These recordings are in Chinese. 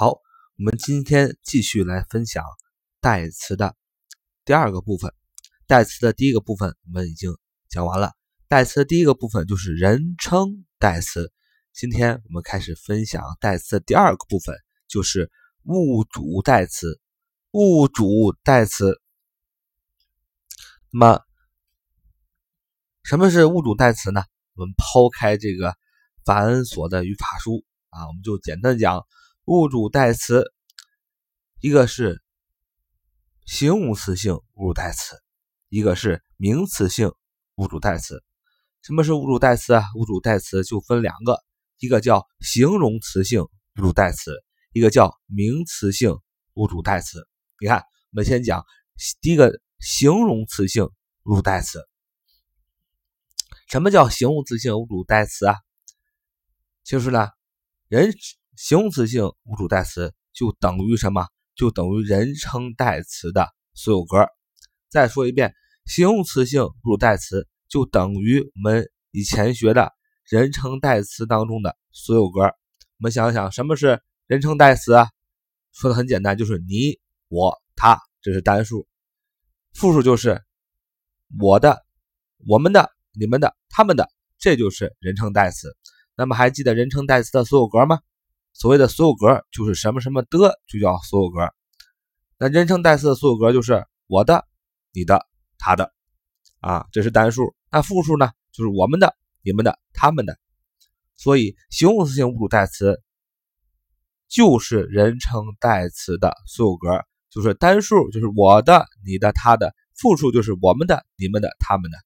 好，我们今天继续来分享代词的第二个部分。代词的第一个部分我们已经讲完了，代词的第一个部分就是人称代词。今天我们开始分享代词的第二个部分，就是物主代词。物主代词，那么什么是物主代词呢？我们抛开这个繁琐的语法书啊，我们就简单讲物主代词，一个是形容词性物主代词。一个是名词性物主代词，什么是物主代词啊？物主代词就分两个，一个叫形容词性物主代词，一个叫名词性物主代词。你看，我们先讲第一个形容词性物主代词。什么叫形容词性物主代词啊？就是呢，人形容词性物主代词就等于什么？就等于人称代词的所有格。再说一遍，形容词性物主代词就等于我们以前学的人称代词当中的所有格。我们想想，什么是人称代词啊？说的很简单，就是你、我、他，这是单数；复数就是我的、我们的、你们的、他们的，这就是人称代词。那么还记得人称代词的所有格吗？所谓的所有格就是什么什么的，就叫所有格。那人称代词的所有格就是我的。你的、他的，啊，这是单数。那复数呢？就是我们的、你们的、他们的。所以，形容词性物主代词就是人称代词的所有格，就是单数就是我的、你的、他的；复数就是我们的、你们的、他们的。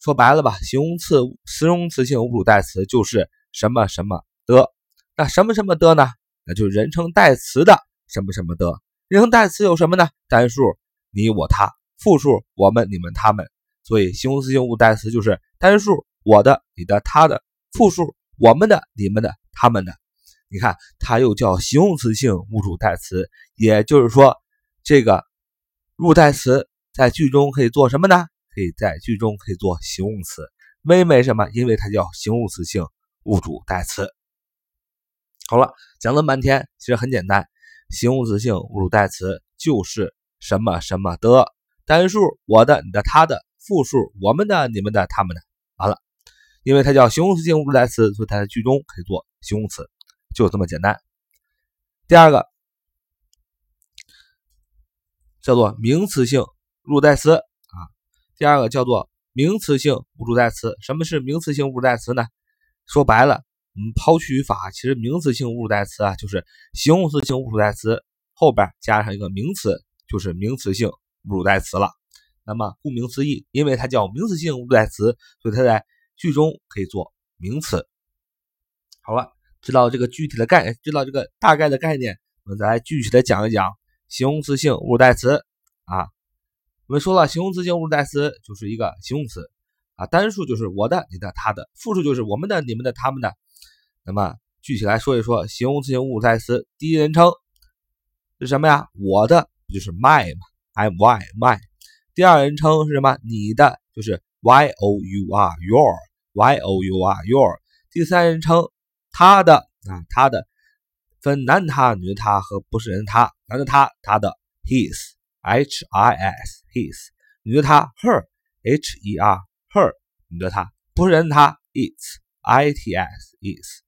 说白了吧，形容词、形容词性物主代词就是什么什么的。那什么什么的呢？那就人称代词的什么什么的。人称代词有什么呢？单数你、我、他。复数我们、你们、他们，所以形容词性物代词就是单数我的、你的、他的；复数我们的、你们的、他们的。你看，它又叫形容词性物主代词，也就是说，这个物代词在句中可以做什么呢？可以在句中可以做形容词。为为什么？因为它叫形容词性物主代词。好了，讲了半天，其实很简单，形容词性物主代词就是什么什么的。单数我的、你的、他的；复数我们的、你们的、他们的。完了，因为它叫形容词性物主代词，所以它在句中可以做形容词，就这么简单。第二个叫做名词性物主代词啊。第二个叫做名词性物主代词。什么是名词性物主代词呢？说白了，我们抛去语法，其实名词性物主代词啊，就是形容词性物主代词后边加上一个名词，就是名词性。物主代词了，那么顾名思义，因为它叫名词性物主代词，所以它在句中可以做名词。好了，知道这个具体的概，知道这个大概的概念，我们再来具体的讲一讲形容词性物主代词啊。我们说了，形容词性物主代词就是一个形容词啊，单数就是我的、你的、他的，复数就是我们的、你们的、他们的。那么具体来说一说，形容词性物主代词第一人称是什么呀？我的不就是 my 吗？I'm y my，第二人称是什么？你的就是 y o u r your y o u r your。第三人称他的啊，他的分男他、女他和不是人他，男的他他的 his h i s his，女的他 her h e r her，女的他不是人他 its i t s is。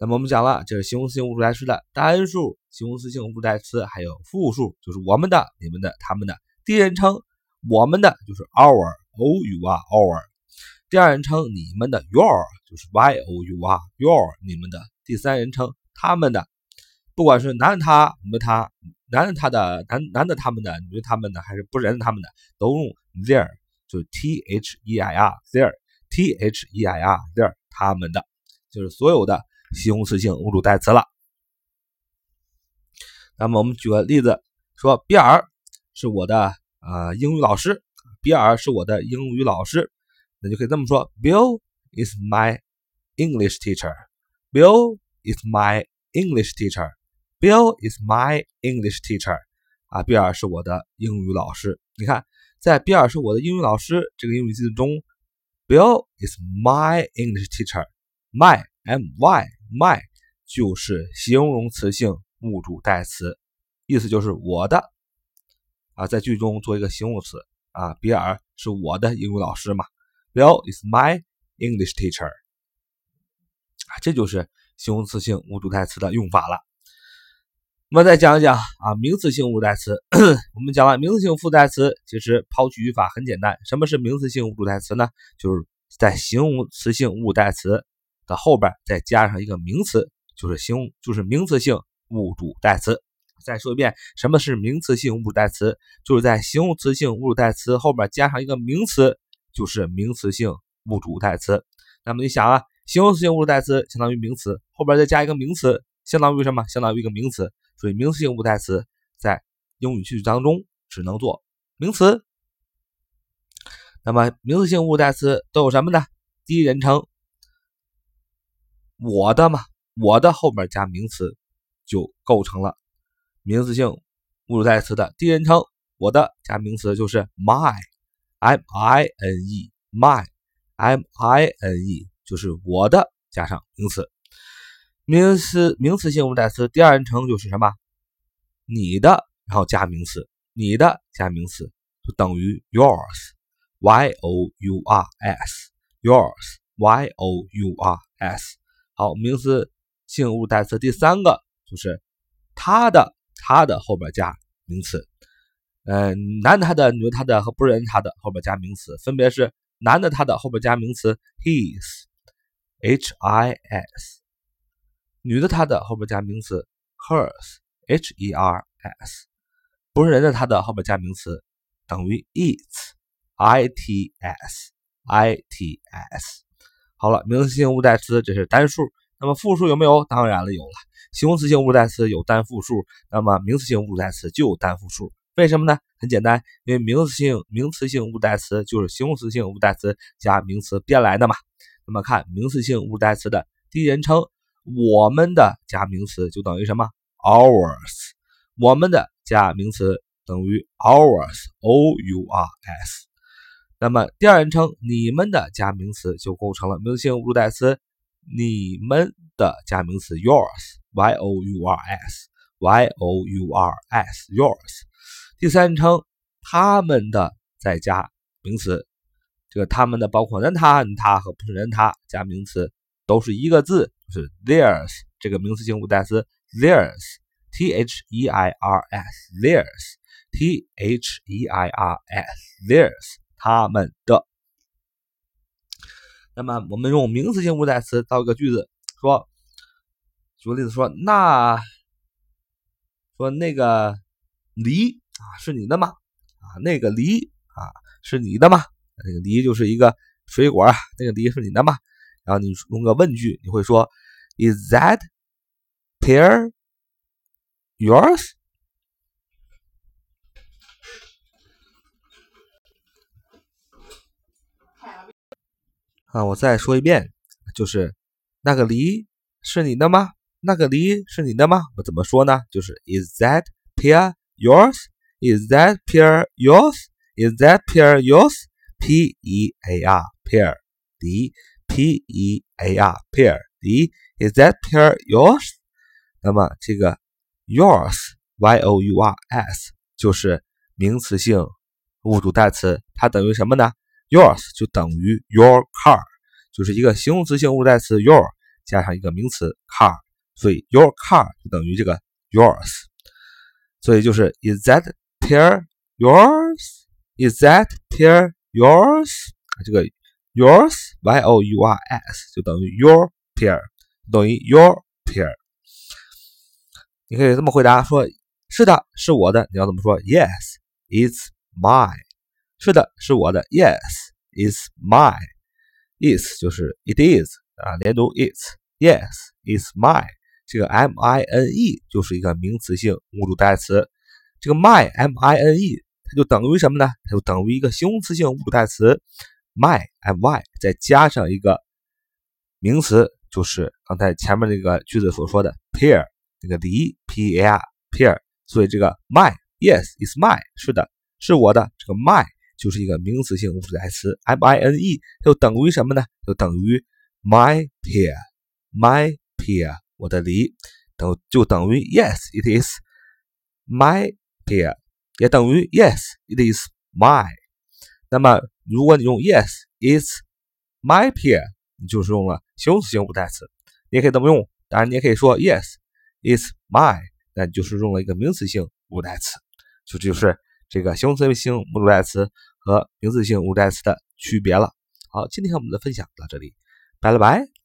那么我们讲了，这是形容词性物主代词的单数形容词性物主代词，还有复数，就是我们的、你们的、他们的。第一人称我们的就是 our o u r our，第二人称你们的 your 就是 y o u r your 你们的。第三人称他们的，不管是男的他、女的他、男的他的、男男的他们的、女的他们的，还是不人他们的，都用 their，就是 t h e i r their t h e i r their 他们的，就是所有的。形容词性物主代词了。那么我们举个例子，说比尔是我的呃英语老师，比尔是我的英语老师，那就可以这么说：Bill is my English teacher. Bill is my English teacher. Bill is my English teacher. 啊，比尔是我的英语老师。你看，在比尔是我的英语老师这个英语句子中，Bill is my English teacher. My M Y my 就是形容词性物主代词，意思就是我的啊，在句中做一个形容词啊。比尔是我的英语老师嘛，Bill is my English teacher 啊，这就是形容词性物主代词的用法了。我们再讲一讲啊，名词性物主代词。我们讲了名词性副代词，其实抛去语法很简单。什么是名词性物主代词呢？就是在形容词性物主代词的后边再加上一个名词，就是形就是名词性物主代词。再说一遍，什么是名词性物主代词？就是在形容词性物主代词后边加上一个名词，就是名词性物主代词。那么你想啊，形容词性物主代词相当于名词，后边再加一个名词，相当于什么？相当于一个名词。所以名词性物主代词在英语句子当中只能做名词。那么名词性物主代词都有什么呢？第一人称，我的嘛，我的后面加名词就构成了名词性物主代词的第一人称。我的加名词就是 my，m i n e，my，m i n e 就是我的加上名词。名词名词性物代词第二人称就是什么？你的，然后加名词，你的加名词就等于 yours，y o u r s，yours，y o u r s。好，名词性物代词第三个就是他的，他的后边加名词。嗯，男的他的，女的他的和不是人他的后边加名词，分别是男的他的后边加名词 his，h i s。女的她的后边加名词 hers，h e r s，不是人的他的后边加名词等于 its，i t s，i t s。好了，名词性物代词这是单数，那么复数有没有？当然了，有了。形容词性物代词有单复数，那么名词性物代词就有单复数。为什么呢？很简单，因为名词性名词性物代词就是形容词性物代词加名词变来的嘛。那么看名词性物代词的第一人称。我们的加名词就等于什么？ours，我们的加名词等于 ours，o u r s。那么第二人称你们的加名词就构成了名词性物主代词，你们的加名词 yours，y o u r s，y o u r s，yours。第三人称他们的再加名词，这个他们的包括人他、你他和不是人他加名词都是一个字。就是 theirs 这个名词性物主代词 theirs，t h e i r s，theirs，t h e i r s，theirs，他们的。那么我们用名词性物代词造一个句子，说，举个例子说，那，说那个梨啊是你的吗？啊，那个梨啊是你的吗？那个梨就是一个水果啊，那个梨是你的吗？然后你用个问句，你会说，Is that pear yours？啊，我再说一遍，就是那个梨是你的吗？那个梨是你的吗？我怎么说呢？就是 Is that pear yours？Is that pear yours？Is that pear yours？P E A R pear 梨。P E A R pear 梨，Is that pear yours？那么这个 yours Y O U R S 就是名词性物主代词，它等于什么呢 ？yours 就等于 your car，就是一个形容词性物主代词 your 加上一个名词 car，所以 your car 就等于这个 yours，所以就是 Is that pear yours？Is that pear yours？这个。Yours, y o u r s 就等于 your pear，等于 your pear。你可以这么回答说：是的，是我的。你要怎么说？Yes, it's mine。 是的，是我的。Yes, it's mine。Is 就是 it is 啊，连读 it's。Yes, it's mine。这个 m i n e 就是一个名词性物主代词。这个 my m i n e 它就等于什么呢？它就等于一个形容词性物主代词。my m y 再加上一个名词，就是刚才前面那个句子所说的 pear 那个梨 p a r pear，所以这个 my yes is my 是的，是我的。这个 my 就是一个名词性物主代词 m i n e，就等于什么呢？就等于 my pear my pear 我的梨，等就等于 Yes，it is my pear，也等于 Yes，it is my。那么如果你用 Yes，it's my pear，你就是用了形容词性物主代词。你也可以这么用，当然你也可以说 Yes，it's my，那你就是用了一个名词性物主代词。就就是这个形容词性物代词和名词性物主代词的区别了。好，今天我们的分享到这里，拜了拜。